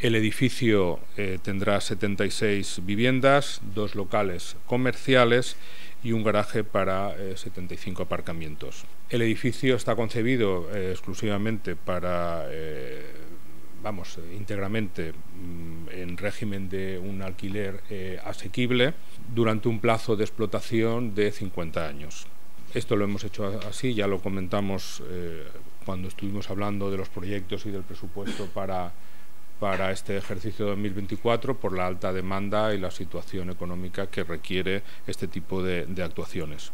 El edificio eh, tendrá 76 viviendas, dos locales comerciales y un garaje para 75 aparcamientos. El edificio está concebido exclusivamente para vamos, íntegramente mm, en régimen de un alquiler eh, asequible durante un plazo de explotación de 50 años. Esto lo hemos hecho así, ya lo comentamos eh, cuando estuvimos hablando de los proyectos y del presupuesto para, para este ejercicio 2024 por la alta demanda y la situación económica que requiere este tipo de actuaciones.